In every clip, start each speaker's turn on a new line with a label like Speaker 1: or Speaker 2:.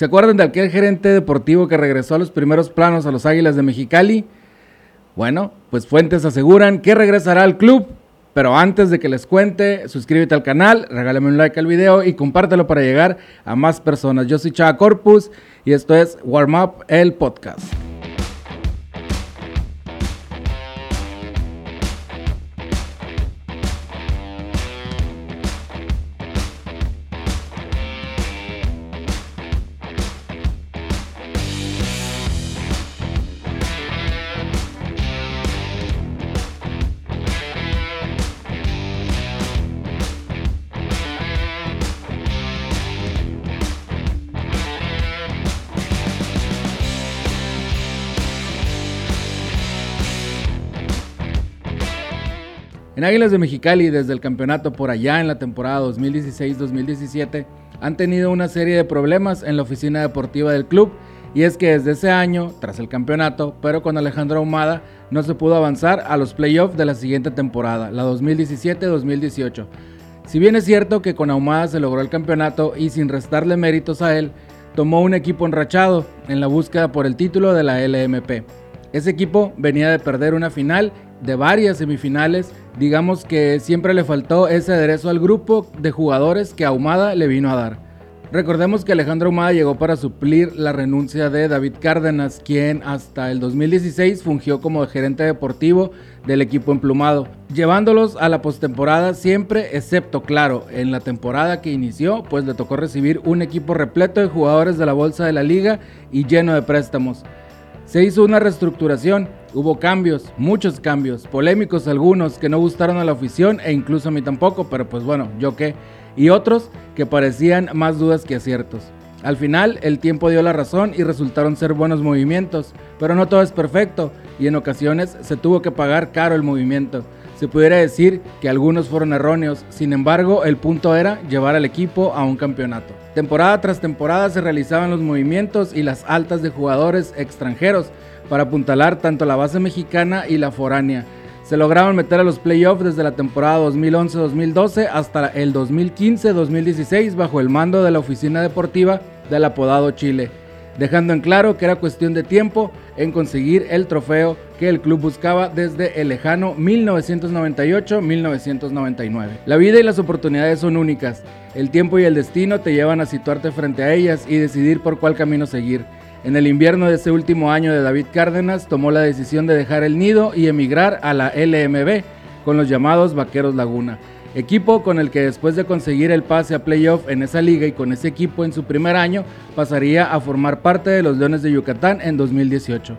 Speaker 1: ¿Se acuerdan de aquel gerente deportivo que regresó a los primeros planos a los Águilas de Mexicali? Bueno, pues fuentes aseguran que regresará al club, pero antes de que les cuente, suscríbete al canal, regálame un like al video y compártelo para llegar a más personas. Yo soy Chava Corpus y esto es Warm Up, el podcast. En Águilas de Mexicali, desde el campeonato por allá en la temporada 2016-2017, han tenido una serie de problemas en la oficina deportiva del club y es que desde ese año, tras el campeonato, pero con Alejandro Ahumada, no se pudo avanzar a los playoffs de la siguiente temporada, la 2017-2018. Si bien es cierto que con Ahumada se logró el campeonato y sin restarle méritos a él, tomó un equipo enrachado en la búsqueda por el título de la LMP. Ese equipo venía de perder una final de varias semifinales, digamos que siempre le faltó ese aderezo al grupo de jugadores que Ahumada le vino a dar. Recordemos que Alejandro Ahumada llegó para suplir la renuncia de David Cárdenas, quien hasta el 2016 fungió como gerente deportivo del equipo emplumado, llevándolos a la postemporada siempre, excepto claro, en la temporada que inició, pues le tocó recibir un equipo repleto de jugadores de la bolsa de la liga y lleno de préstamos. Se hizo una reestructuración, hubo cambios, muchos cambios, polémicos algunos que no gustaron a la afición e incluso a mí tampoco, pero pues bueno, yo qué, y otros que parecían más dudas que aciertos. Al final el tiempo dio la razón y resultaron ser buenos movimientos, pero no todo es perfecto y en ocasiones se tuvo que pagar caro el movimiento. Se pudiera decir que algunos fueron erróneos, sin embargo el punto era llevar al equipo a un campeonato. Temporada tras temporada se realizaban los movimientos y las altas de jugadores extranjeros para apuntalar tanto la base mexicana y la foránea. Se lograron meter a los playoffs desde la temporada 2011-2012 hasta el 2015-2016 bajo el mando de la oficina deportiva del apodado Chile dejando en claro que era cuestión de tiempo en conseguir el trofeo que el club buscaba desde el lejano 1998-1999. La vida y las oportunidades son únicas. El tiempo y el destino te llevan a situarte frente a ellas y decidir por cuál camino seguir. En el invierno de ese último año de David Cárdenas tomó la decisión de dejar el nido y emigrar a la LMB con los llamados Vaqueros Laguna equipo con el que después de conseguir el pase a playoff en esa liga y con ese equipo en su primer año pasaría a formar parte de los Leones de Yucatán en 2018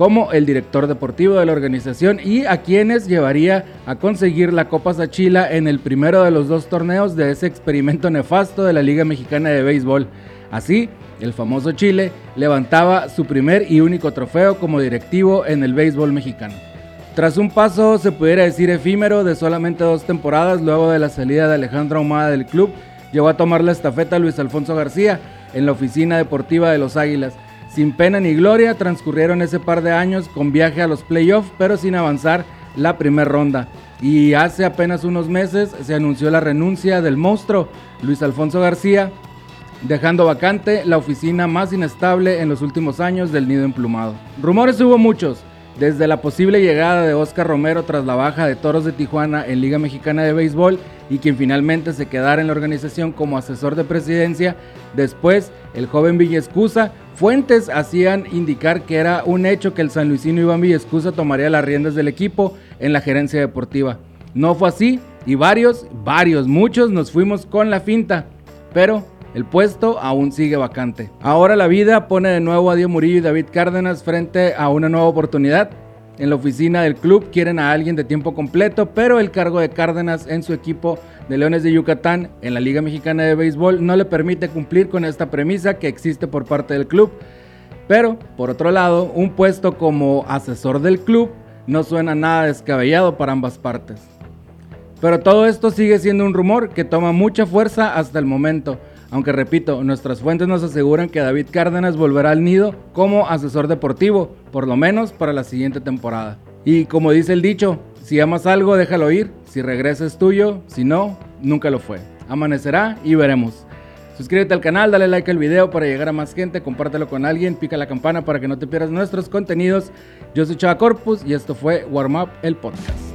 Speaker 1: como el director deportivo de la organización y a quienes llevaría a conseguir la Copa Sachila en el primero de los dos torneos de ese experimento nefasto de la Liga Mexicana de Béisbol. Así, el famoso Chile levantaba su primer y único trofeo como directivo en el béisbol mexicano. Tras un paso, se pudiera decir efímero, de solamente dos temporadas, luego de la salida de Alejandro Ahumada del club, llegó a tomar la estafeta Luis Alfonso García en la oficina deportiva de los Águilas. Sin pena ni gloria, transcurrieron ese par de años con viaje a los playoffs, pero sin avanzar la primera ronda. Y hace apenas unos meses se anunció la renuncia del monstruo Luis Alfonso García, dejando vacante la oficina más inestable en los últimos años del nido emplumado. Rumores hubo muchos, desde la posible llegada de Oscar Romero tras la baja de Toros de Tijuana en Liga Mexicana de Béisbol y quien finalmente se quedara en la organización como asesor de presidencia, después el joven Villescusa, fuentes hacían indicar que era un hecho que el San Luisino Iván Villescusa tomaría las riendas del equipo en la gerencia deportiva. No fue así y varios, varios, muchos nos fuimos con la finta, pero el puesto aún sigue vacante. Ahora la vida pone de nuevo a Diego Murillo y David Cárdenas frente a una nueva oportunidad. En la oficina del club quieren a alguien de tiempo completo, pero el cargo de Cárdenas en su equipo de Leones de Yucatán en la Liga Mexicana de Béisbol no le permite cumplir con esta premisa que existe por parte del club. Pero, por otro lado, un puesto como asesor del club no suena nada descabellado para ambas partes. Pero todo esto sigue siendo un rumor que toma mucha fuerza hasta el momento. Aunque repito, nuestras fuentes nos aseguran que David Cárdenas volverá al nido como asesor deportivo, por lo menos para la siguiente temporada. Y como dice el dicho, si amas algo, déjalo ir, si regresa es tuyo, si no, nunca lo fue. Amanecerá y veremos. Suscríbete al canal, dale like al video para llegar a más gente, compártelo con alguien, pica la campana para que no te pierdas nuestros contenidos. Yo soy Chava Corpus y esto fue Warm Up el podcast.